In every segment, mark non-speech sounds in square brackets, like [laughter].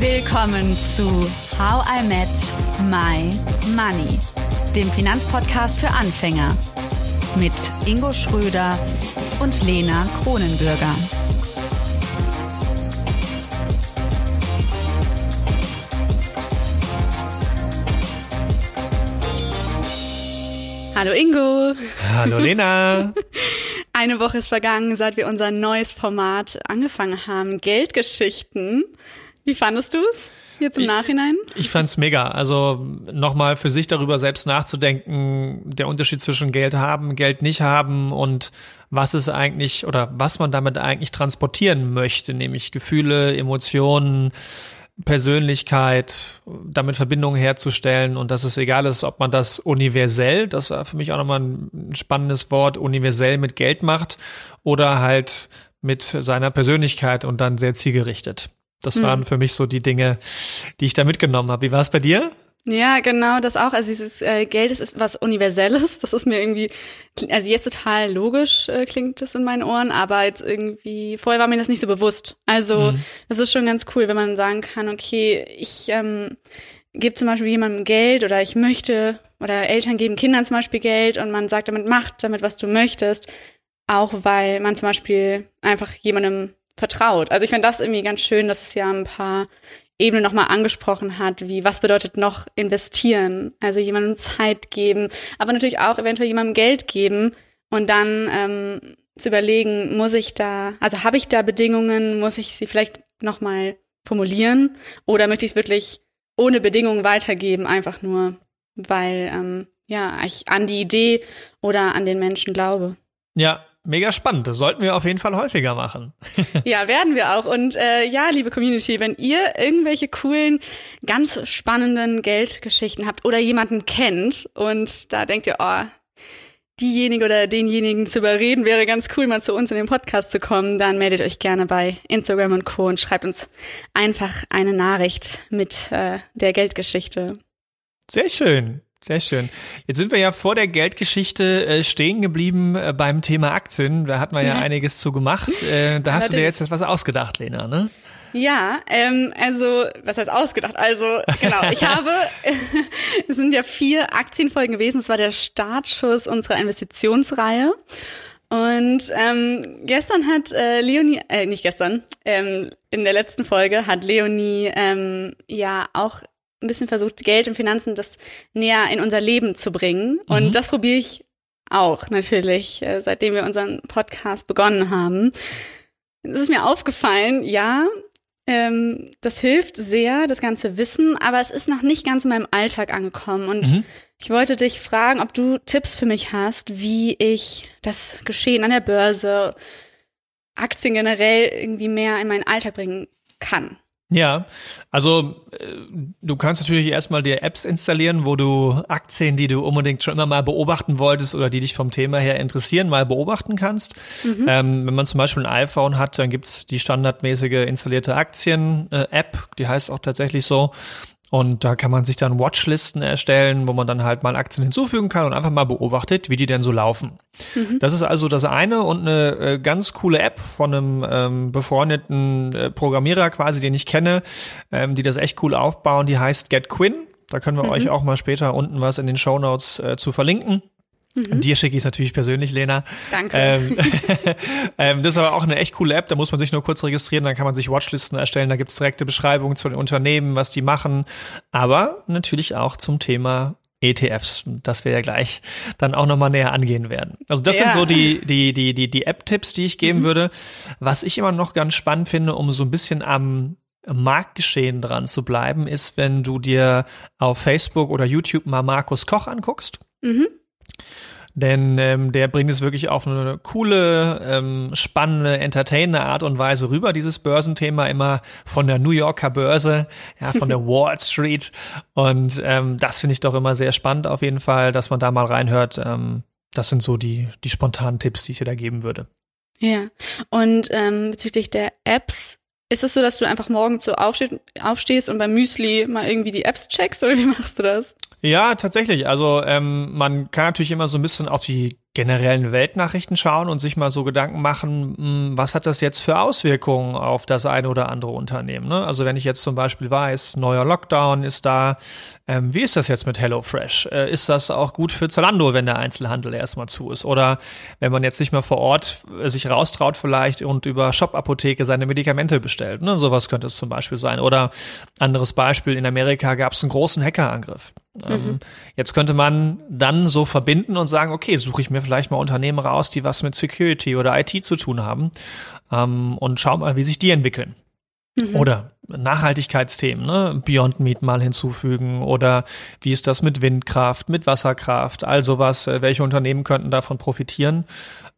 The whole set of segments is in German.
Willkommen zu How I Met My Money, dem Finanzpodcast für Anfänger mit Ingo Schröder und Lena Kronenbürger. Hallo Ingo. Hallo Lena. [laughs] Eine Woche ist vergangen, seit wir unser neues Format angefangen haben, Geldgeschichten. Wie fandest du es jetzt im Nachhinein? Ich, ich fand es mega. Also nochmal für sich darüber selbst nachzudenken, der Unterschied zwischen Geld haben, Geld nicht haben und was es eigentlich oder was man damit eigentlich transportieren möchte, nämlich Gefühle, Emotionen, Persönlichkeit, damit Verbindungen herzustellen und dass es egal ist, ob man das universell, das war für mich auch nochmal ein spannendes Wort, universell mit Geld macht oder halt mit seiner Persönlichkeit und dann sehr zielgerichtet. Das hm. waren für mich so die Dinge, die ich da mitgenommen habe. Wie war es bei dir? Ja, genau, das auch. Also dieses äh, Geld ist, ist was Universelles. Das ist mir irgendwie, also jetzt total logisch äh, klingt das in meinen Ohren, aber jetzt irgendwie, vorher war mir das nicht so bewusst. Also mhm. das ist schon ganz cool, wenn man sagen kann, okay, ich ähm, gebe zum Beispiel jemandem Geld oder ich möchte, oder Eltern geben Kindern zum Beispiel Geld und man sagt damit, macht damit, was du möchtest. Auch weil man zum Beispiel einfach jemandem vertraut. Also ich finde das irgendwie ganz schön, dass es ja ein paar Ebenen nochmal angesprochen hat, wie was bedeutet noch investieren, also jemandem Zeit geben, aber natürlich auch eventuell jemandem Geld geben und dann ähm, zu überlegen, muss ich da, also habe ich da Bedingungen, muss ich sie vielleicht nochmal formulieren oder möchte ich es wirklich ohne Bedingungen weitergeben, einfach nur, weil ähm, ja ich an die Idee oder an den Menschen glaube. Ja, mega spannend. Das sollten wir auf jeden Fall häufiger machen. [laughs] ja, werden wir auch. Und äh, ja, liebe Community, wenn ihr irgendwelche coolen, ganz spannenden Geldgeschichten habt oder jemanden kennt und da denkt ihr, oh, diejenige oder denjenigen zu überreden, wäre ganz cool, mal zu uns in den Podcast zu kommen, dann meldet euch gerne bei Instagram und Co. und schreibt uns einfach eine Nachricht mit äh, der Geldgeschichte. Sehr schön. Sehr schön. Jetzt sind wir ja vor der Geldgeschichte äh, stehen geblieben äh, beim Thema Aktien. Da hat man ja, ja. einiges zu gemacht. Äh, da hast du dir jetzt etwas ausgedacht, Lena, ne? Ja, ähm, also, was heißt ausgedacht? Also, genau, ich [laughs] habe, [laughs] es sind ja vier Aktienfolgen gewesen. Es war der Startschuss unserer Investitionsreihe. Und ähm, gestern hat äh, Leonie, äh, nicht gestern, ähm, in der letzten Folge hat Leonie ähm, ja auch ein bisschen versucht, Geld und Finanzen das näher in unser Leben zu bringen. Und mhm. das probiere ich auch natürlich, äh, seitdem wir unseren Podcast begonnen haben. Es ist mir aufgefallen, ja, ähm, das hilft sehr, das ganze Wissen, aber es ist noch nicht ganz in meinem Alltag angekommen. Und mhm. ich wollte dich fragen, ob du Tipps für mich hast, wie ich das Geschehen an der Börse, Aktien generell irgendwie mehr in meinen Alltag bringen kann. Ja, also äh, du kannst natürlich erstmal dir Apps installieren, wo du Aktien, die du unbedingt schon immer mal beobachten wolltest oder die dich vom Thema her interessieren, mal beobachten kannst. Mhm. Ähm, wenn man zum Beispiel ein iPhone hat, dann gibt's die standardmäßige installierte Aktien-App, äh, die heißt auch tatsächlich so. Und da kann man sich dann Watchlisten erstellen, wo man dann halt mal Aktien hinzufügen kann und einfach mal beobachtet, wie die denn so laufen. Mhm. Das ist also das eine und eine äh, ganz coole App von einem ähm, befreundeten äh, Programmierer quasi, den ich kenne, ähm, die das echt cool aufbauen. Die heißt GetQuinn. Da können wir mhm. euch auch mal später unten was in den Show Notes äh, zu verlinken. Mhm. Dir schicke ich es natürlich persönlich, Lena. Danke. Ähm, [laughs] ähm, das ist aber auch eine echt coole App, da muss man sich nur kurz registrieren, dann kann man sich Watchlisten erstellen, da gibt's direkte Beschreibungen zu den Unternehmen, was die machen, aber natürlich auch zum Thema ETFs, das wir ja gleich dann auch nochmal näher angehen werden. Also das ja. sind so die, die, die, die, die App-Tipps, die ich geben mhm. würde. Was ich immer noch ganz spannend finde, um so ein bisschen am Marktgeschehen dran zu bleiben, ist, wenn du dir auf Facebook oder YouTube mal Markus Koch anguckst. Mhm. Denn ähm, der bringt es wirklich auf eine coole, ähm, spannende, entertainende Art und Weise rüber, dieses Börsenthema immer von der New Yorker Börse, ja, von der [laughs] Wall Street. Und ähm, das finde ich doch immer sehr spannend auf jeden Fall, dass man da mal reinhört. Ähm, das sind so die, die spontanen Tipps, die ich dir da geben würde. Ja, und ähm, bezüglich der Apps, ist es so, dass du einfach morgens so aufstehst, aufstehst und beim Müsli mal irgendwie die Apps checkst oder wie machst du das? Ja, tatsächlich. Also ähm, man kann natürlich immer so ein bisschen auf die generellen Weltnachrichten schauen und sich mal so Gedanken machen, hm, was hat das jetzt für Auswirkungen auf das eine oder andere Unternehmen. Ne? Also wenn ich jetzt zum Beispiel weiß, neuer Lockdown ist da, ähm, wie ist das jetzt mit HelloFresh? Äh, ist das auch gut für Zalando, wenn der Einzelhandel erstmal zu ist? Oder wenn man jetzt nicht mehr vor Ort äh, sich raustraut vielleicht und über Shop-Apotheke seine Medikamente bestellt. Ne? Sowas könnte es zum Beispiel sein. Oder anderes Beispiel, in Amerika gab es einen großen Hackerangriff. Ähm, mhm. Jetzt könnte man dann so verbinden und sagen, okay, suche ich mir vielleicht mal Unternehmen raus, die was mit Security oder IT zu tun haben ähm, und schau mal, wie sich die entwickeln. Mhm. Oder Nachhaltigkeitsthemen, ne? Beyond Meat mal hinzufügen oder wie ist das mit Windkraft, mit Wasserkraft, all sowas, äh, welche Unternehmen könnten davon profitieren?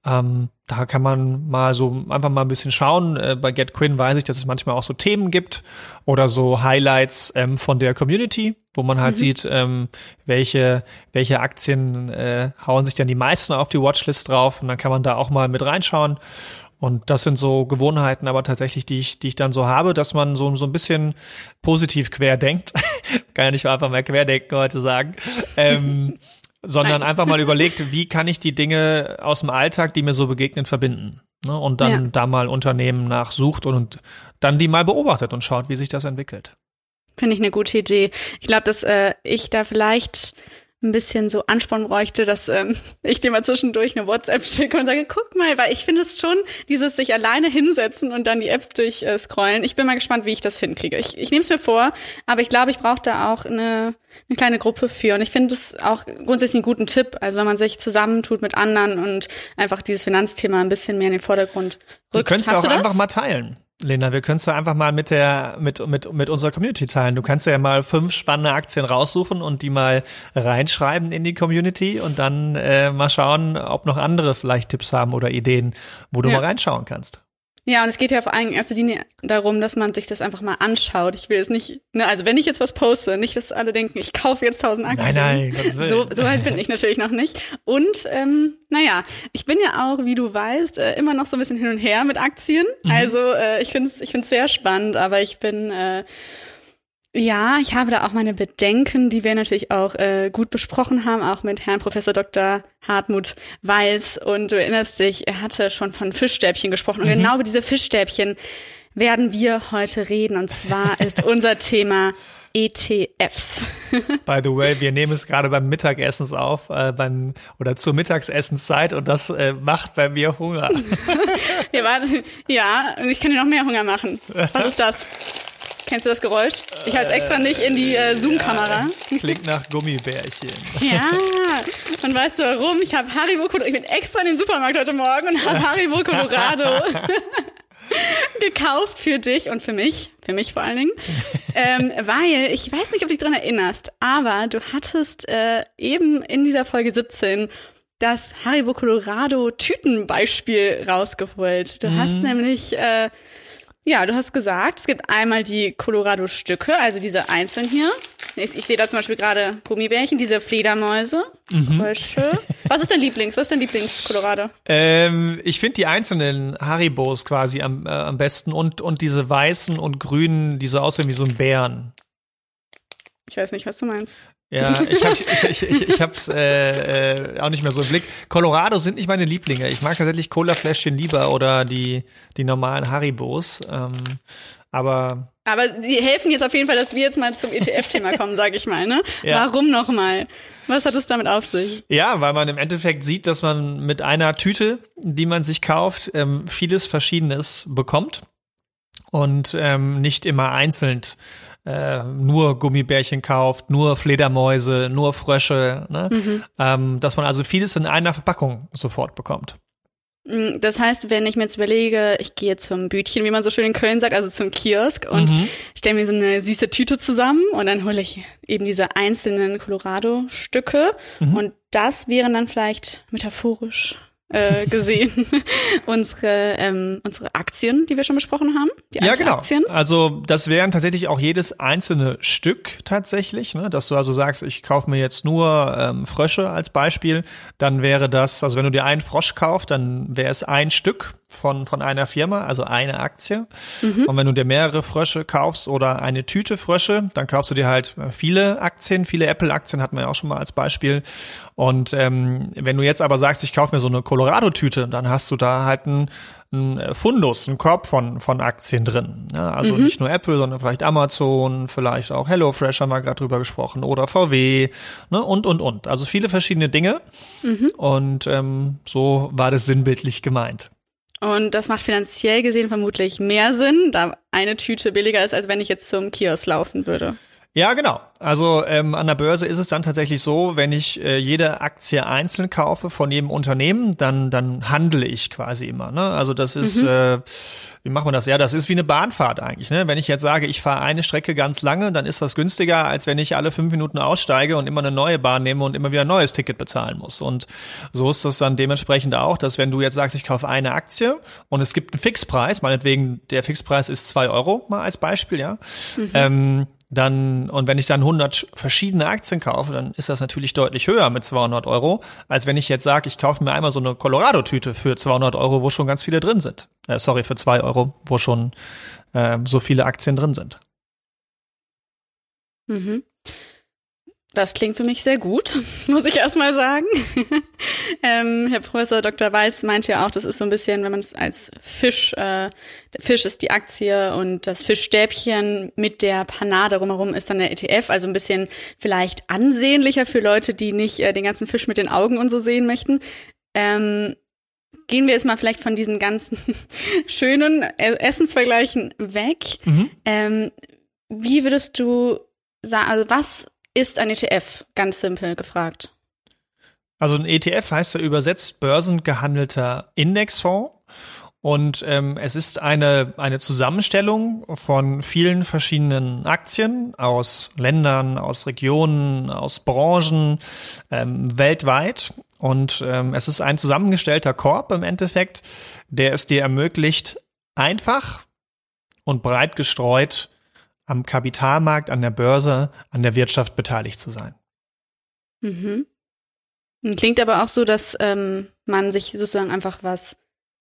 Ähm, da kann man mal so einfach mal ein bisschen schauen. Äh, bei GetQuinn weiß ich, dass es manchmal auch so Themen gibt oder so Highlights ähm, von der Community, wo man halt mhm. sieht, ähm, welche, welche Aktien äh, hauen sich dann die meisten auf die Watchlist drauf und dann kann man da auch mal mit reinschauen. Und das sind so Gewohnheiten, aber tatsächlich, die ich, die ich dann so habe, dass man so, so ein bisschen positiv querdenkt. [laughs] kann ja nicht einfach mal querdenken heute sagen. Ähm, sondern Nein. einfach mal überlegt, wie kann ich die Dinge aus dem Alltag, die mir so begegnen, verbinden. Ne? Und dann ja. da mal Unternehmen nachsucht und dann die mal beobachtet und schaut, wie sich das entwickelt. Finde ich eine gute Idee. Ich glaube, dass äh, ich da vielleicht ein bisschen so Ansporn bräuchte, dass ähm, [laughs] ich dir mal zwischendurch eine WhatsApp schicke und sage, guck mal, weil ich finde es schon, dieses sich alleine hinsetzen und dann die Apps durchscrollen. Äh, ich bin mal gespannt, wie ich das hinkriege. Ich, ich nehme es mir vor, aber ich glaube, ich brauche da auch eine, eine kleine Gruppe für. Und ich finde es auch grundsätzlich einen guten Tipp. Also wenn man sich zusammentut mit anderen und einfach dieses Finanzthema ein bisschen mehr in den Vordergrund rückt. Du könntest Hast auch einfach mal teilen. Lena, wir können es ja einfach mal mit der, mit, mit, mit unserer Community teilen. Du kannst ja mal fünf spannende Aktien raussuchen und die mal reinschreiben in die Community und dann äh, mal schauen, ob noch andere vielleicht Tipps haben oder Ideen, wo du ja. mal reinschauen kannst. Ja, und es geht ja vor allem in erster Linie darum, dass man sich das einfach mal anschaut. Ich will es nicht, ne, also wenn ich jetzt was poste, nicht, dass alle denken, ich kaufe jetzt tausend Aktien. Nein, nein, so, so weit bin ich natürlich noch nicht. Und ähm, naja, ich bin ja auch, wie du weißt, äh, immer noch so ein bisschen hin und her mit Aktien. Mhm. Also äh, ich finde es ich find's sehr spannend, aber ich bin äh, ja, ich habe da auch meine Bedenken, die wir natürlich auch äh, gut besprochen haben, auch mit Herrn Professor Dr. Hartmut Walz. Und du erinnerst dich, er hatte schon von Fischstäbchen gesprochen. Und mhm. genau über diese Fischstäbchen werden wir heute reden. Und zwar [laughs] ist unser Thema ETFs. [laughs] By the way, wir nehmen es gerade beim Mittagessen auf, äh, beim oder zur Mittagsessenszeit und das äh, macht bei mir Hunger. [laughs] waren, ja, und ich kann dir noch mehr Hunger machen. Was ist das? Kennst du das Geräusch? Ich halte es extra nicht in die äh, Zoom-Kamera. Ja, klingt nach Gummibärchen. [laughs] Ja, und weißt du warum? Ich habe Haribo, ich bin extra in den Supermarkt heute Morgen und habe Haribo Colorado [laughs] gekauft für dich und für mich, für mich vor allen Dingen, ähm, weil ich weiß nicht, ob du dich daran erinnerst, aber du hattest äh, eben in dieser Folge 17 das Haribo Colorado Tütenbeispiel rausgeholt. Du mhm. hast nämlich äh, ja, du hast gesagt, es gibt einmal die Colorado-Stücke, also diese einzelnen hier. Ich, ich sehe da zum Beispiel gerade Gummibärchen, diese Fledermäuse. Mhm. Was ist dein Lieblings? Was ist dein Lieblings-Colorado? Ähm, ich finde die einzelnen Haribos quasi am, äh, am besten und, und diese weißen und grünen, die so aussehen wie so ein Bären. Ich weiß nicht, was du meinst. Ja, ich habe ich, ich, ich hab's äh, äh, auch nicht mehr so im Blick. Colorado sind nicht meine Lieblinge. Ich mag tatsächlich Cola-Fläschchen lieber oder die, die normalen Haribos. Ähm, aber aber sie helfen jetzt auf jeden Fall, dass wir jetzt mal zum ETF-Thema [laughs] kommen, sage ich mal. Ne? Ja. Warum nochmal? Was hat es damit auf sich? Ja, weil man im Endeffekt sieht, dass man mit einer Tüte, die man sich kauft, ähm, vieles Verschiedenes bekommt und ähm, nicht immer einzeln äh, nur Gummibärchen kauft, nur Fledermäuse, nur Frösche, ne? Mhm. Ähm, dass man also vieles in einer Verpackung sofort bekommt. Mm, das heißt, wenn ich mir jetzt überlege, ich gehe zum Bütchen, wie man so schön in Köln sagt, also zum Kiosk und mhm. stelle mir so eine süße Tüte zusammen und dann hole ich eben diese einzelnen Colorado-Stücke mhm. und das wären dann vielleicht metaphorisch äh, gesehen. [laughs] unsere, ähm, unsere Aktien, die wir schon besprochen haben. Die ja, genau. Aktien. Also das wären tatsächlich auch jedes einzelne Stück tatsächlich, ne? dass du also sagst, ich kaufe mir jetzt nur ähm, Frösche als Beispiel, dann wäre das, also wenn du dir einen Frosch kaufst, dann wäre es ein Stück von, von einer Firma, also eine Aktie. Mhm. Und wenn du dir mehrere Frösche kaufst oder eine Tüte Frösche, dann kaufst du dir halt viele Aktien, viele Apple-Aktien hatten wir ja auch schon mal als Beispiel. Und ähm, wenn du jetzt aber sagst, ich kaufe mir so eine Colorado-Tüte, dann hast du da halt ein ein Fundus, ein Korb von, von Aktien drin. Ja, also mhm. nicht nur Apple, sondern vielleicht Amazon, vielleicht auch HelloFresh haben wir gerade drüber gesprochen oder VW ne, und, und, und. Also viele verschiedene Dinge. Mhm. Und ähm, so war das sinnbildlich gemeint. Und das macht finanziell gesehen vermutlich mehr Sinn, da eine Tüte billiger ist, als wenn ich jetzt zum Kiosk laufen würde. Ja, genau. Also ähm, an der Börse ist es dann tatsächlich so, wenn ich äh, jede Aktie einzeln kaufe von jedem Unternehmen, dann dann handle ich quasi immer. Ne? Also das ist, mhm. äh, wie macht man das? Ja, das ist wie eine Bahnfahrt eigentlich. Ne? Wenn ich jetzt sage, ich fahre eine Strecke ganz lange, dann ist das günstiger, als wenn ich alle fünf Minuten aussteige und immer eine neue Bahn nehme und immer wieder ein neues Ticket bezahlen muss. Und so ist das dann dementsprechend auch, dass wenn du jetzt sagst, ich kaufe eine Aktie und es gibt einen Fixpreis, meinetwegen der Fixpreis ist zwei Euro mal als Beispiel, ja. Mhm. Ähm, dann, und wenn ich dann 100 verschiedene Aktien kaufe, dann ist das natürlich deutlich höher mit 200 Euro, als wenn ich jetzt sage, ich kaufe mir einmal so eine Colorado-Tüte für 200 Euro, wo schon ganz viele drin sind. Äh, sorry, für 2 Euro, wo schon äh, so viele Aktien drin sind. Mhm. Das klingt für mich sehr gut, [laughs] muss ich erstmal sagen. [laughs] ähm, Herr Professor Dr. Walz meinte ja auch, das ist so ein bisschen, wenn man es als Fisch, äh, der Fisch ist die Aktie und das Fischstäbchen mit der Panade rumherum ist dann der ETF, also ein bisschen vielleicht ansehnlicher für Leute, die nicht äh, den ganzen Fisch mit den Augen und so sehen möchten. Ähm, gehen wir jetzt mal vielleicht von diesen ganzen [laughs] schönen Essensvergleichen weg. Mhm. Ähm, wie würdest du sagen, also was ist ein ETF? Ganz simpel gefragt. Also ein ETF heißt ja übersetzt börsengehandelter Indexfonds. Und ähm, es ist eine, eine Zusammenstellung von vielen verschiedenen Aktien aus Ländern, aus Regionen, aus Branchen ähm, weltweit. Und ähm, es ist ein zusammengestellter Korb im Endeffekt, der es dir ermöglicht, einfach und breit gestreut am Kapitalmarkt, an der Börse, an der Wirtschaft beteiligt zu sein. Mhm. Klingt aber auch so, dass ähm, man sich sozusagen einfach was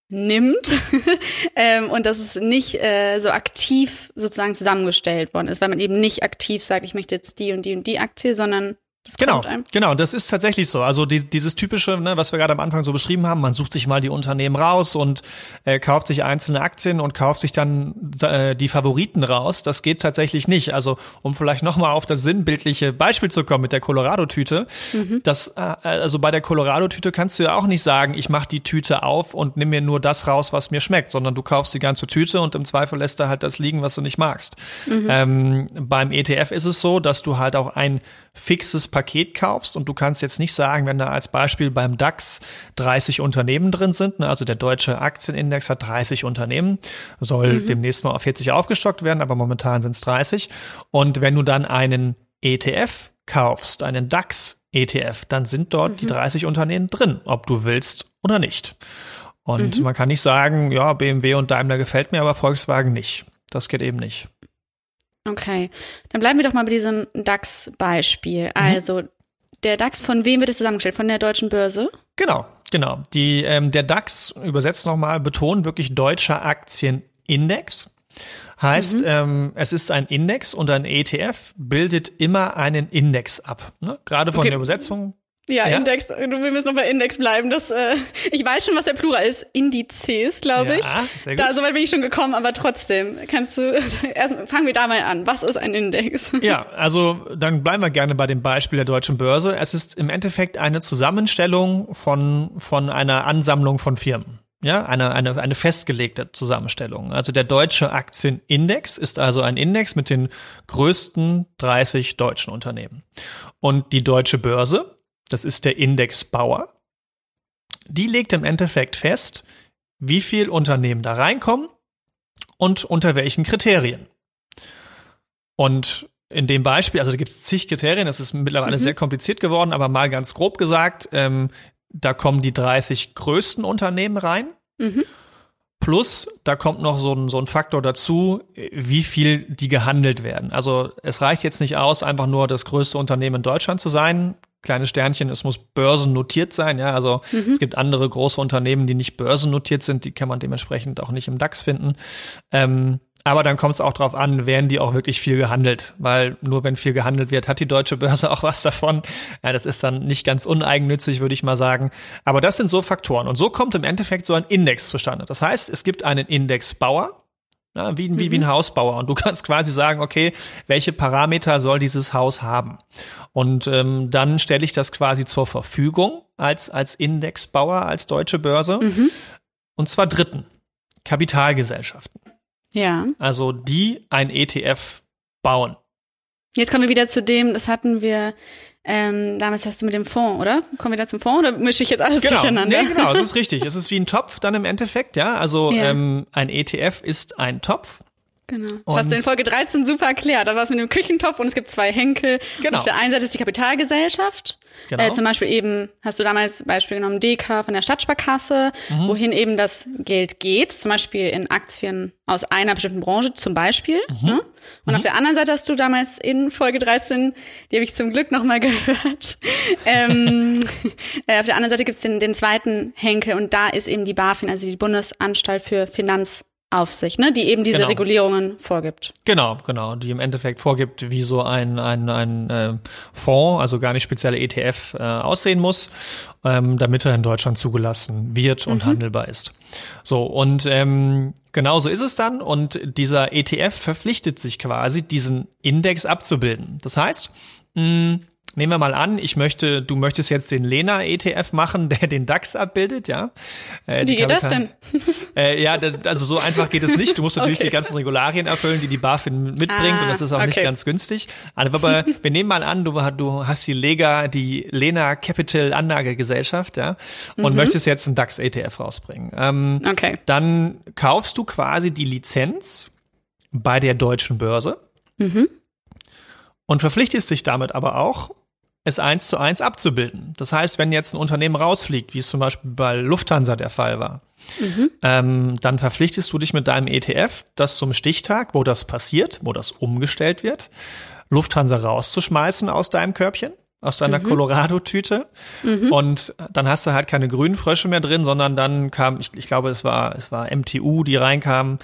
nimmt [laughs] ähm, und dass es nicht äh, so aktiv sozusagen zusammengestellt worden ist, weil man eben nicht aktiv sagt, ich möchte jetzt die und die und die Aktie, sondern das genau, genau, das ist tatsächlich so. Also die, dieses typische, ne, was wir gerade am Anfang so beschrieben haben, man sucht sich mal die Unternehmen raus und äh, kauft sich einzelne Aktien und kauft sich dann äh, die Favoriten raus. Das geht tatsächlich nicht. Also um vielleicht nochmal auf das sinnbildliche Beispiel zu kommen mit der Colorado-Tüte. Mhm. Das, äh, also bei der Colorado-Tüte kannst du ja auch nicht sagen, ich mache die Tüte auf und nimm mir nur das raus, was mir schmeckt, sondern du kaufst die ganze Tüte und im Zweifel lässt du halt das liegen, was du nicht magst. Mhm. Ähm, beim ETF ist es so, dass du halt auch ein fixes Paket kaufst und du kannst jetzt nicht sagen, wenn da als Beispiel beim DAX 30 Unternehmen drin sind, ne, also der deutsche Aktienindex hat 30 Unternehmen, soll mhm. demnächst mal auf 40 aufgestockt werden, aber momentan sind es 30. Und wenn du dann einen ETF kaufst, einen DAX ETF, dann sind dort mhm. die 30 Unternehmen drin, ob du willst oder nicht. Und mhm. man kann nicht sagen, ja, BMW und Daimler gefällt mir, aber Volkswagen nicht. Das geht eben nicht. Okay, dann bleiben wir doch mal bei diesem DAX-Beispiel. Mhm. Also der DAX, von wem wird es zusammengestellt? Von der deutschen Börse? Genau, genau. Die, ähm, der DAX, übersetzt nochmal, betont wirklich deutscher Aktienindex. Heißt, mhm. ähm, es ist ein Index und ein ETF bildet immer einen Index ab. Ne? Gerade von okay. der Übersetzung ja, ja, Index, wir müssen noch bei Index bleiben. Das, äh, ich weiß schon, was der Plural ist. Indizes, glaube ich. Ja, sehr gut. Da, soweit bin ich schon gekommen, aber trotzdem, kannst du, [laughs] erst fangen wir da mal an. Was ist ein Index? [laughs] Ja, also dann bleiben wir gerne bei dem Beispiel der deutschen Börse. Es ist im Endeffekt eine Zusammenstellung von, von einer Ansammlung von Firmen. Ja, eine, eine, eine festgelegte Zusammenstellung. Also der deutsche Aktienindex ist also ein Index mit den größten 30 deutschen Unternehmen. Und die deutsche Börse das ist der Indexbauer, die legt im Endeffekt fest, wie viel Unternehmen da reinkommen und unter welchen Kriterien. Und in dem Beispiel, also da gibt es zig Kriterien, das ist mittlerweile mhm. sehr kompliziert geworden, aber mal ganz grob gesagt, ähm, da kommen die 30 größten Unternehmen rein. Mhm. Plus, da kommt noch so ein, so ein Faktor dazu, wie viel die gehandelt werden. Also es reicht jetzt nicht aus, einfach nur das größte Unternehmen in Deutschland zu sein. Kleine Sternchen, es muss börsennotiert sein, ja. Also mhm. es gibt andere große Unternehmen, die nicht börsennotiert sind, die kann man dementsprechend auch nicht im DAX finden. Ähm, aber dann kommt es auch darauf an, werden die auch wirklich viel gehandelt, weil nur wenn viel gehandelt wird, hat die deutsche Börse [laughs] auch was davon. Ja, das ist dann nicht ganz uneigennützig, würde ich mal sagen. Aber das sind so Faktoren. Und so kommt im Endeffekt so ein Index zustande. Das heißt, es gibt einen Indexbauer, ja, wie, wie, wie ein mhm. Hausbauer. Und du [laughs] kannst quasi sagen, okay, welche Parameter soll dieses Haus haben? Und ähm, dann stelle ich das quasi zur Verfügung als, als Indexbauer, als deutsche Börse. Mhm. Und zwar dritten, Kapitalgesellschaften. Ja. Also die ein ETF bauen. Jetzt kommen wir wieder zu dem, das hatten wir ähm, damals hast du mit dem Fonds, oder? Kommen wir da zum Fonds oder mische ich jetzt alles genau. durcheinander? Nee, genau, das ist richtig. Es ist wie ein Topf dann im Endeffekt, ja. Also ja. Ähm, ein ETF ist ein Topf Genau. Das und hast du in Folge 13 super erklärt. Da war es mit dem Küchentopf und es gibt zwei Henkel. Genau. Auf der einen Seite ist die Kapitalgesellschaft. Genau. Äh, zum Beispiel eben, hast du damals Beispiel genommen, DK von der Stadtsparkasse, mhm. wohin eben das Geld geht. Zum Beispiel in Aktien aus einer bestimmten Branche zum Beispiel. Mhm. Ne? Und mhm. auf der anderen Seite hast du damals in Folge 13, die habe ich zum Glück nochmal [laughs] gehört, ähm, [laughs] äh, auf der anderen Seite gibt es den, den zweiten Henkel und da ist eben die BaFin, also die Bundesanstalt für Finanz Aufsicht, ne, die eben diese genau. Regulierungen vorgibt. Genau, genau, die im Endeffekt vorgibt, wie so ein, ein, ein äh, Fonds, also gar nicht spezielle ETF, äh, aussehen muss, ähm, damit er in Deutschland zugelassen wird und mhm. handelbar ist. So, und ähm, genau so ist es dann. Und dieser ETF verpflichtet sich quasi, diesen Index abzubilden. Das heißt, mh, Nehmen wir mal an, ich möchte, du möchtest jetzt den Lena ETF machen, [laughs] der den DAX abbildet, ja? Äh, Wie geht das denn? [laughs] Äh, ja, das, also so einfach geht es nicht. Du musst natürlich okay. die ganzen Regularien erfüllen, die die BaFin mitbringt, ah, und das ist auch okay. nicht ganz günstig. Aber [laughs] wir nehmen mal an, du, du hast die Lega, die Lena Capital Anlagegesellschaft, ja, und mhm. möchtest jetzt einen DAX ETF rausbringen. Ähm, okay. Dann kaufst du quasi die Lizenz bei der deutschen Börse. Mhm. Und verpflichtest dich damit aber auch, es eins zu eins abzubilden. Das heißt, wenn jetzt ein Unternehmen rausfliegt, wie es zum Beispiel bei Lufthansa der Fall war, mhm. ähm, dann verpflichtest du dich mit deinem ETF, das zum Stichtag, wo das passiert, wo das umgestellt wird, Lufthansa rauszuschmeißen aus deinem Körbchen, aus deiner mhm. Colorado-Tüte. Mhm. Und dann hast du halt keine grünen Frösche mehr drin, sondern dann kam, ich, ich glaube, es war, es war MTU, die reinkamen,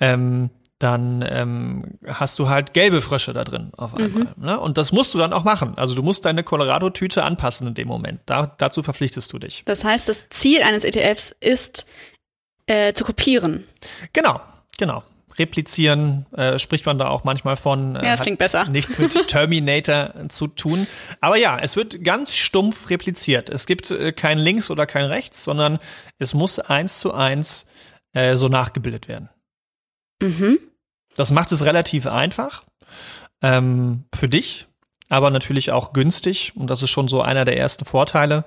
ähm, dann ähm, hast du halt gelbe Frösche da drin auf einmal. Mhm. Ne? Und das musst du dann auch machen. Also du musst deine Colorado-Tüte anpassen in dem Moment. Da, dazu verpflichtest du dich. Das heißt, das Ziel eines ETFs ist äh, zu kopieren. Genau, genau. Replizieren äh, spricht man da auch manchmal von. Äh, ja, das klingt besser. Nichts mit [laughs] Terminator zu tun. Aber ja, es wird ganz stumpf repliziert. Es gibt äh, kein links oder kein rechts, sondern es muss eins zu eins äh, so nachgebildet werden. Mhm. Das macht es relativ einfach ähm, für dich, aber natürlich auch günstig. Und das ist schon so einer der ersten Vorteile,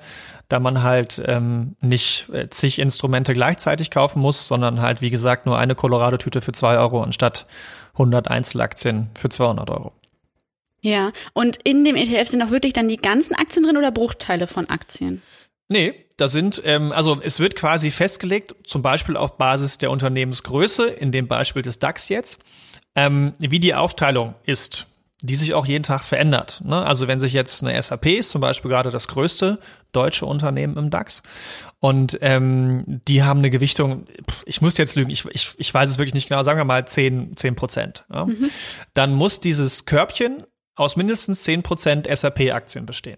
da man halt ähm, nicht äh, zig Instrumente gleichzeitig kaufen muss, sondern halt, wie gesagt, nur eine Colorado-Tüte für zwei Euro anstatt 100 Einzelaktien für 200 Euro. Ja, und in dem ETF sind auch wirklich dann die ganzen Aktien drin oder Bruchteile von Aktien? Nee, da sind, ähm, also es wird quasi festgelegt, zum Beispiel auf Basis der Unternehmensgröße, in dem Beispiel des DAX jetzt, ähm, wie die Aufteilung ist, die sich auch jeden Tag verändert. Ne? Also wenn sich jetzt eine SAP ist zum Beispiel gerade das größte deutsche Unternehmen im DAX und ähm, die haben eine Gewichtung, ich muss jetzt lügen, ich, ich, ich weiß es wirklich nicht genau, sagen wir mal 10, 10 Prozent. Ja? Mhm. Dann muss dieses Körbchen aus mindestens 10 Prozent SAP-Aktien bestehen.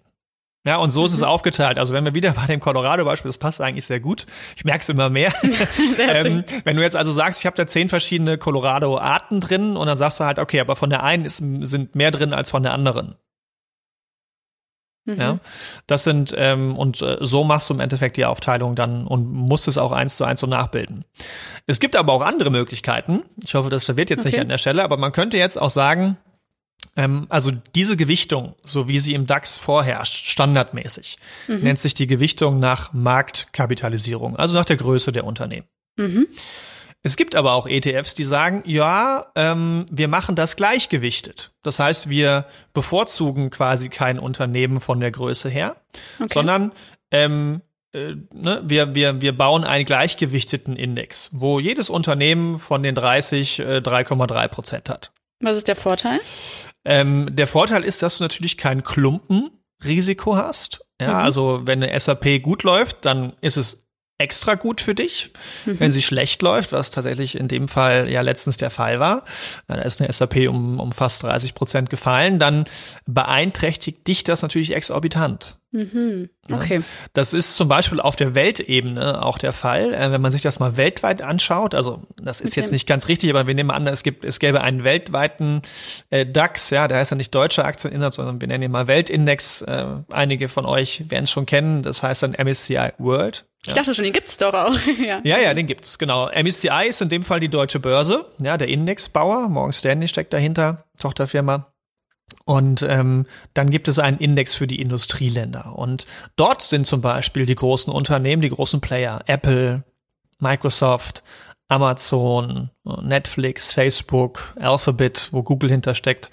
Ja, und so ist es mhm. aufgeteilt. Also wenn wir wieder [laughs] bei dem Colorado-Beispiel, das passt eigentlich sehr gut. Ich merke es immer mehr. [laughs] Sehr schön. ähm, wenn du jetzt also sagst, ich habe da zehn verschiedene Colorado-Arten drin und dann sagst du halt, okay, aber von der einen ist, sind mehr drin als von der anderen. Mhm. Ja, das sind ähm, und äh, so machst du im Endeffekt die Aufteilung dann und musst es auch eins zu eins so nachbilden. Es gibt aber auch andere Möglichkeiten. Ich hoffe, das verwirrt jetzt okay. nicht an der Stelle, aber man könnte jetzt auch sagen, ähm, also diese Gewichtung, so wie sie im DAX vorherrscht, standardmäßig, mhm. nennt sich die Gewichtung nach Marktkapitalisierung, also nach der Größe der Unternehmen. Mhm. Es gibt aber auch ETFs, die sagen, ja, ähm, wir machen das gleichgewichtet. Das heißt, wir bevorzugen quasi kein Unternehmen von der Größe her, okay. sondern ähm, äh, ne, wir, wir, wir bauen einen gleichgewichteten Index, wo jedes Unternehmen von den 30 äh, 3,3 Prozent hat. Was ist der Vorteil? Ähm, der Vorteil ist, dass du natürlich keinen Klumpen Risiko hast. Ja, mhm. also wenn eine SAP gut läuft, dann ist es extra gut für dich. Mhm. Wenn sie schlecht läuft, was tatsächlich in dem Fall ja letztens der Fall war, da ist eine SAP um, um fast 30 Prozent gefallen, dann beeinträchtigt dich das natürlich exorbitant. Mhm. Okay. Das ist zum Beispiel auf der Weltebene auch der Fall. Äh, wenn man sich das mal weltweit anschaut, also das ist okay. jetzt nicht ganz richtig, aber wir nehmen an, es gibt, es gäbe einen weltweiten äh, DAX, ja, der heißt ja nicht deutscher Aktienindex, sondern wir nennen ihn mal Weltindex. Äh, einige von euch werden es schon kennen. Das heißt dann MSCI World. Ich dachte schon, den gibt's doch auch. [laughs] ja. ja, ja, den gibt's, genau. MSCI ist in dem Fall die deutsche Börse, ja, der Indexbauer, Morgan Stanley steckt dahinter, Tochterfirma. Und ähm, dann gibt es einen Index für die Industrieländer. Und dort sind zum Beispiel die großen Unternehmen, die großen Player, Apple, Microsoft, Amazon, Netflix, Facebook, Alphabet, wo Google hintersteckt.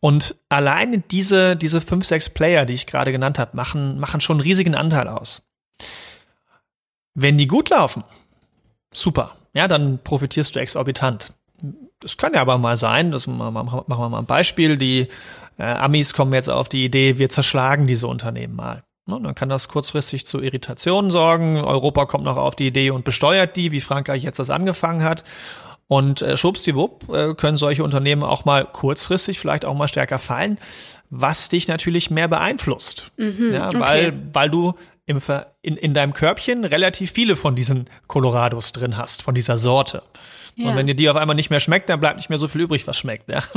Und alleine diese, diese fünf, sechs Player, die ich gerade genannt habe, machen, machen schon einen riesigen Anteil aus. Wenn die gut laufen, super, ja, dann profitierst du exorbitant. Es kann ja aber mal sein, das machen wir mal ein Beispiel, die äh, Amis kommen jetzt auf die Idee, wir zerschlagen diese Unternehmen mal. Ne, dann kann das kurzfristig zu Irritationen sorgen. Europa kommt noch auf die Idee und besteuert die, wie Frankreich jetzt das angefangen hat. Und äh, schwuppsdiwupp äh, können solche Unternehmen auch mal kurzfristig vielleicht auch mal stärker fallen, was dich natürlich mehr beeinflusst. Mhm, ja, weil, okay. weil du im Ver in, in deinem Körbchen relativ viele von diesen Colorados drin hast, von dieser Sorte. Ja. Und wenn dir die auf einmal nicht mehr schmeckt, dann bleibt nicht mehr so viel übrig, was schmeckt. Ja. [laughs]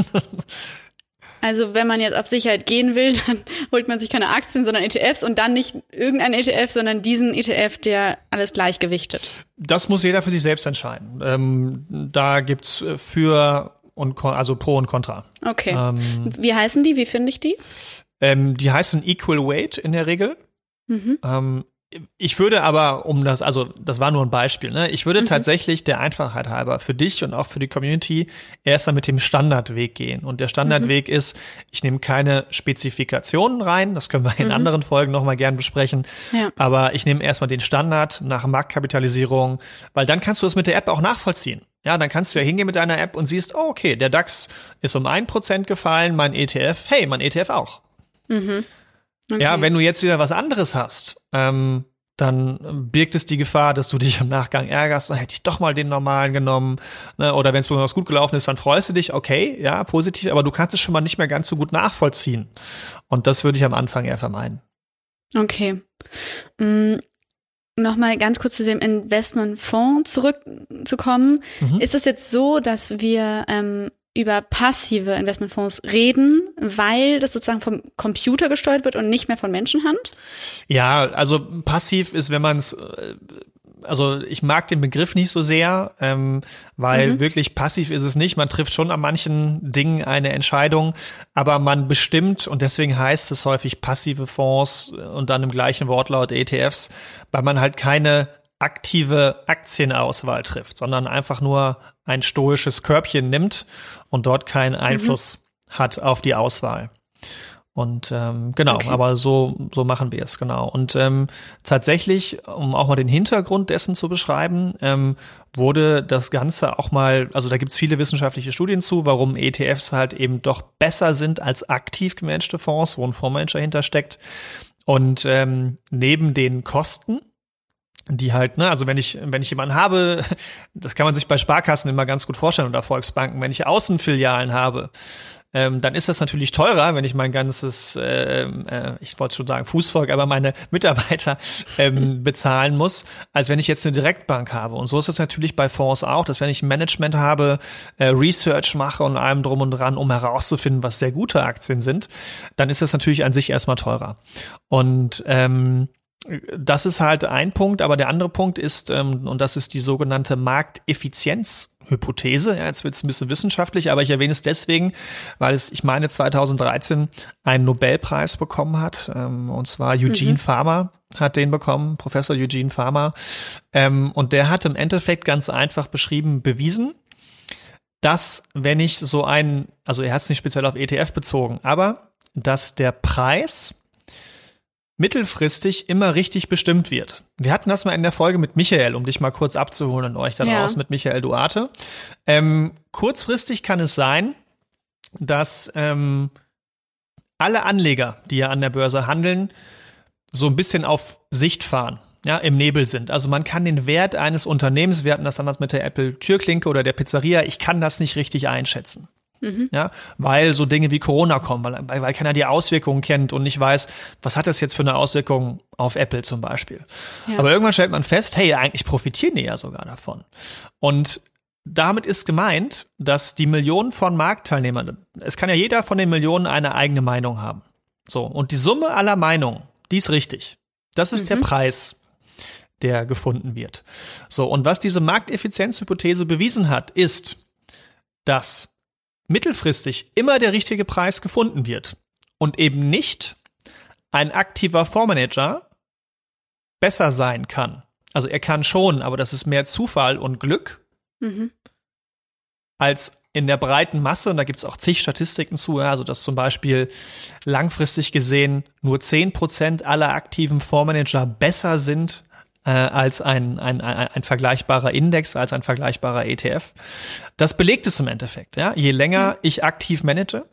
Also wenn man jetzt auf Sicherheit gehen will, dann [laughs] holt man sich keine Aktien, sondern ETFs und dann nicht irgendein ETF, sondern diesen ETF, der alles gleichgewichtet. Das muss jeder für sich selbst entscheiden. Ähm, da gibt's für und also Pro und Contra. Okay. Ähm, Wie heißen die? Wie finde ich die? Ähm, die heißen Equal Weight in der Regel. Mhm. Ähm, ich würde aber, um das, also das war nur ein Beispiel, ne? Ich würde mhm. tatsächlich der Einfachheit halber für dich und auch für die Community erst mit dem Standardweg gehen. Und der Standardweg mhm. ist, ich nehme keine Spezifikationen rein, das können wir in mhm. anderen Folgen nochmal gern besprechen. Ja. Aber ich nehme erstmal den Standard nach Marktkapitalisierung, weil dann kannst du es mit der App auch nachvollziehen. Ja, dann kannst du ja hingehen mit deiner App und siehst, oh, okay, der DAX ist um ein Prozent gefallen, mein ETF, hey, mein ETF auch. Mhm. Okay. Ja, wenn du jetzt wieder was anderes hast, ähm, dann birgt es die Gefahr, dass du dich im Nachgang ärgerst, dann hätte ich doch mal den normalen genommen. Ne? Oder wenn es besonders gut gelaufen ist, dann freust du dich, okay, ja, positiv, aber du kannst es schon mal nicht mehr ganz so gut nachvollziehen. Und das würde ich am Anfang eher vermeiden. Okay. Mhm. Nochmal ganz kurz zu dem Investmentfonds zurückzukommen. Mhm. Ist es jetzt so, dass wir ähm, über passive Investmentfonds reden, weil das sozusagen vom Computer gesteuert wird und nicht mehr von Menschenhand? Ja, also passiv ist, wenn man es äh, also ich mag den Begriff nicht so sehr, ähm, weil mhm. wirklich passiv ist es nicht. Man trifft schon an manchen Dingen eine Entscheidung, aber man bestimmt und deswegen heißt es häufig passive Fonds und dann im gleichen Wortlaut ETFs, weil man halt keine aktive Aktienauswahl trifft, sondern einfach nur ein stoisches Körbchen nimmt und dort keinen mhm. Einfluss mhm. hat auf die Auswahl. Und ähm, genau, okay. aber so so machen wir es genau. Und ähm, tatsächlich, um auch mal den Hintergrund dessen zu beschreiben, ähm, wurde das Ganze auch mal, also da gibt's viele wissenschaftliche Studien zu, warum ETFs halt eben doch besser sind als aktiv gemanagte Fonds, wo ein Fondsmanager hintersteckt. Und ähm, neben den Kosten, die halt, ne, also wenn ich, wenn ich jemanden habe, [laughs] das kann man sich bei Sparkassen immer ganz gut vorstellen oder Volksbanken, wenn ich Außenfilialen habe, ähm, dann ist das natürlich teurer, wenn ich mein ganzes, äh, äh, ich wollte schon sagen Fußvolk, aber meine [laughs] Mitarbeiter ähm, [laughs] bezahlen muss, als wenn ich jetzt eine Direktbank habe. Und so ist es natürlich bei Fonds auch, dass wenn ich Management habe, äh, Research mache und allem drum und dran, um herauszufinden, was sehr gute Aktien sind, dann ist das natürlich an sich erstmal teurer. Und ähm, das ist halt ein Punkt, aber der andere Punkt ist, ähm, und das ist die sogenannte Markteffizienzhypothese. Ja, jetzt wird es ein bisschen wissenschaftlich, aber ich erwähne es deswegen, weil es, ich meine, 2013 einen Nobelpreis bekommen hat, ähm, und zwar Eugene mhm. Farmer hat den bekommen, Professor Eugene Farmer. Ähm, und der hat im Endeffekt ganz einfach beschrieben, bewiesen, dass wenn ich so einen, also er hat es nicht speziell auf ETF bezogen, aber dass der Preis mittelfristig immer richtig bestimmt wird. Wir hatten das mal in der Folge mit Michael, um dich mal kurz abzuholen und euch da ja. mit Michael Duarte. Ähm, kurzfristig kann es sein, dass ähm, alle Anleger, die ja an der Börse handeln, so ein bisschen auf Sicht fahren, ja, im Nebel sind. Also man kann den Wert eines Unternehmens, wir hatten das damals mit der Apple Türklinke oder der Pizzeria, ich kann das nicht richtig einschätzen. Mhm. Ja, weil so Dinge wie Corona kommen, weil, weil keiner die Auswirkungen kennt und nicht weiß, was hat das jetzt für eine Auswirkung auf Apple zum Beispiel. Ja. Aber irgendwann stellt man fest, hey, eigentlich profitieren die ja sogar davon. Und damit ist gemeint, dass die Millionen von Marktteilnehmern, es kann ja jeder von den Millionen eine eigene Meinung haben. So, und die Summe aller Meinungen, die ist richtig. Das ist mhm. der Preis, der gefunden wird. So, und was diese Markteffizienzhypothese bewiesen hat, ist, dass mittelfristig immer der richtige Preis gefunden wird und eben nicht ein aktiver Fondsmanager besser sein kann. Also er kann schon, aber das ist mehr Zufall und Glück mhm. als in der breiten Masse. Und da gibt es auch zig Statistiken zu, also dass zum Beispiel langfristig gesehen nur zehn Prozent aller aktiven Fondsmanager besser sind äh, als ein, ein, ein, ein vergleichbarer Index, als ein vergleichbarer ETF. Das belegt es im Endeffekt. Ja? Je länger mhm. ich aktiv manage,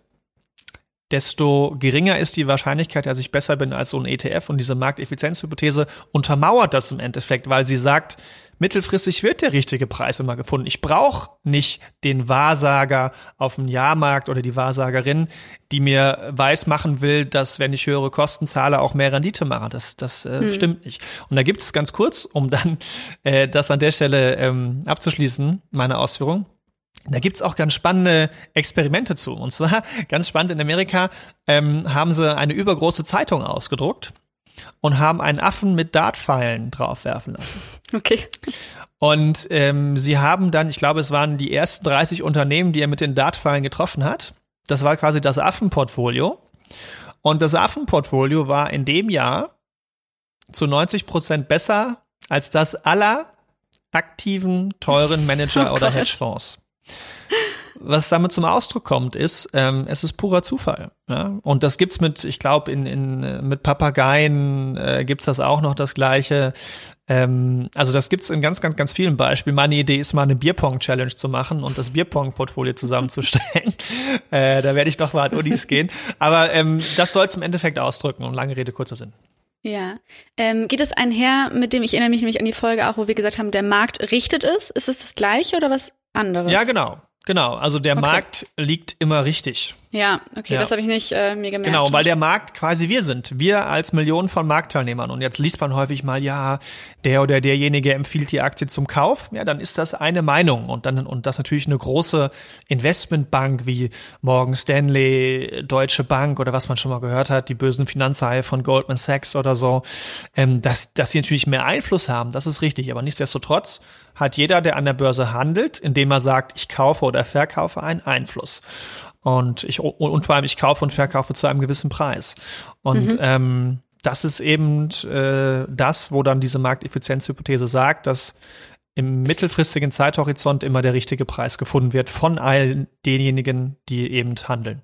desto geringer ist die Wahrscheinlichkeit, dass ich besser bin als so ein ETF. Und diese Markteffizienzhypothese untermauert das im Endeffekt, weil sie sagt, mittelfristig wird der richtige Preis immer gefunden. Ich brauche nicht den Wahrsager auf dem Jahrmarkt oder die Wahrsagerin, die mir weiß machen will, dass wenn ich höhere Kosten zahle, auch mehr Rendite mache. Das, das äh, hm. stimmt nicht. Und da gibt es ganz kurz, um dann äh, das an der Stelle ähm, abzuschließen, meine Ausführung. Da gibt's auch ganz spannende Experimente zu. Und zwar, [laughs] ganz spannend in Amerika, ähm, haben sie eine übergroße Zeitung ausgedruckt und haben einen Affen mit Dartpfeilen draufwerfen lassen. Okay. Und ähm, sie haben dann, ich glaube, es waren die ersten 30 Unternehmen, die er mit den Dartpfeilen getroffen hat. Das war quasi das Affenportfolio. Und das Affenportfolio war in dem Jahr zu 90 Prozent besser als das aller aktiven, teuren [laughs] Manager oh oder Hedgefonds was damit zum Ausdruck kommt, ist, ähm, es ist purer Zufall. Ja? Und das gibt's mit, ich glaube, in, in, mit Papageien äh, gibt's das auch noch das Gleiche. Ähm, also das gibt's in ganz, ganz, ganz vielen Beispielen. Meine Idee ist mal eine Bierpong-Challenge zu machen und das Bierpong-Portfolio zusammenzustellen. [laughs] äh, da werde ich doch mal an Unis gehen. Aber ähm, das soll es im Endeffekt ausdrücken und lange Rede, kurzer Sinn. Ja. Ähm, geht es einher, mit dem ich erinnere mich nämlich an die Folge auch, wo wir gesagt haben, der Markt richtet es? Ist es das gleiche oder was anderes? Ja, genau. Genau, also der okay. Markt liegt immer richtig. Ja, okay, ja. das habe ich nicht äh, mir gemerkt. Genau, weil der Markt quasi wir sind. Wir als Millionen von Marktteilnehmern. Und jetzt liest man häufig mal, ja, der oder derjenige empfiehlt die Aktie zum Kauf. Ja, dann ist das eine Meinung. Und dann, und das natürlich eine große Investmentbank wie Morgan Stanley, Deutsche Bank oder was man schon mal gehört hat, die bösen Finanzhaie von Goldman Sachs oder so, ähm, dass, dass sie natürlich mehr Einfluss haben. Das ist richtig. Aber nichtsdestotrotz hat jeder, der an der Börse handelt, indem er sagt, ich kaufe oder verkaufe, einen Einfluss. Und ich und vor allem ich kaufe und verkaufe zu einem gewissen Preis. Und mhm. ähm, das ist eben äh, das, wo dann diese Markteffizienzhypothese sagt, dass im mittelfristigen Zeithorizont immer der richtige Preis gefunden wird von all denjenigen, die eben handeln.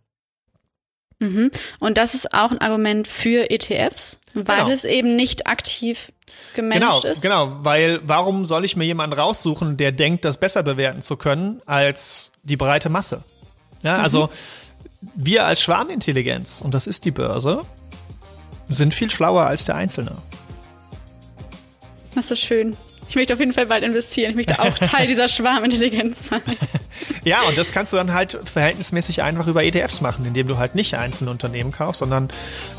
Mhm. Und das ist auch ein Argument für ETFs, weil genau. es eben nicht aktiv gemanagt genau, ist. Genau, weil warum soll ich mir jemanden raussuchen, der denkt, das besser bewerten zu können als die breite Masse? Ja, mhm. also wir als Schwarmintelligenz, und das ist die Börse, sind viel schlauer als der Einzelne. Das ist schön. Ich möchte auf jeden Fall bald investieren. Ich möchte auch [laughs] Teil dieser Schwarmintelligenz sein. Ja, und das kannst du dann halt verhältnismäßig einfach über ETFs machen, indem du halt nicht einzelne Unternehmen kaufst, sondern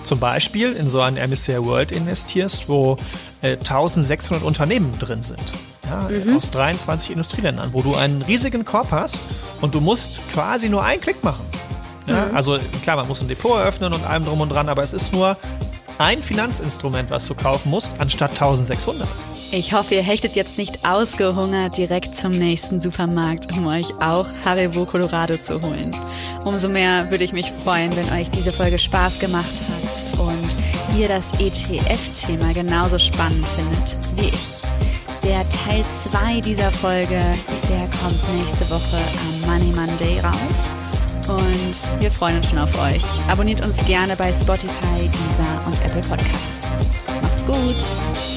zum Beispiel in so ein MSCI World investierst, wo äh, 1600 Unternehmen drin sind ja, mhm. aus 23 Industrieländern, wo du einen riesigen Korb hast und du musst quasi nur einen Klick machen. Ja, mhm. Also klar, man muss ein Depot eröffnen und allem drum und dran, aber es ist nur ein Finanzinstrument, was du kaufen musst, anstatt 1600. Ich hoffe, ihr hechtet jetzt nicht ausgehungert direkt zum nächsten Supermarkt, um euch auch Haribo Colorado zu holen. Umso mehr würde ich mich freuen, wenn euch diese Folge Spaß gemacht hat und ihr das ETF-Thema genauso spannend findet wie ich. Der Teil 2 dieser Folge, der kommt nächste Woche am Money Monday raus. Und wir freuen uns schon auf euch. Abonniert uns gerne bei Spotify, Deezer und Apple Podcasts. Macht's gut!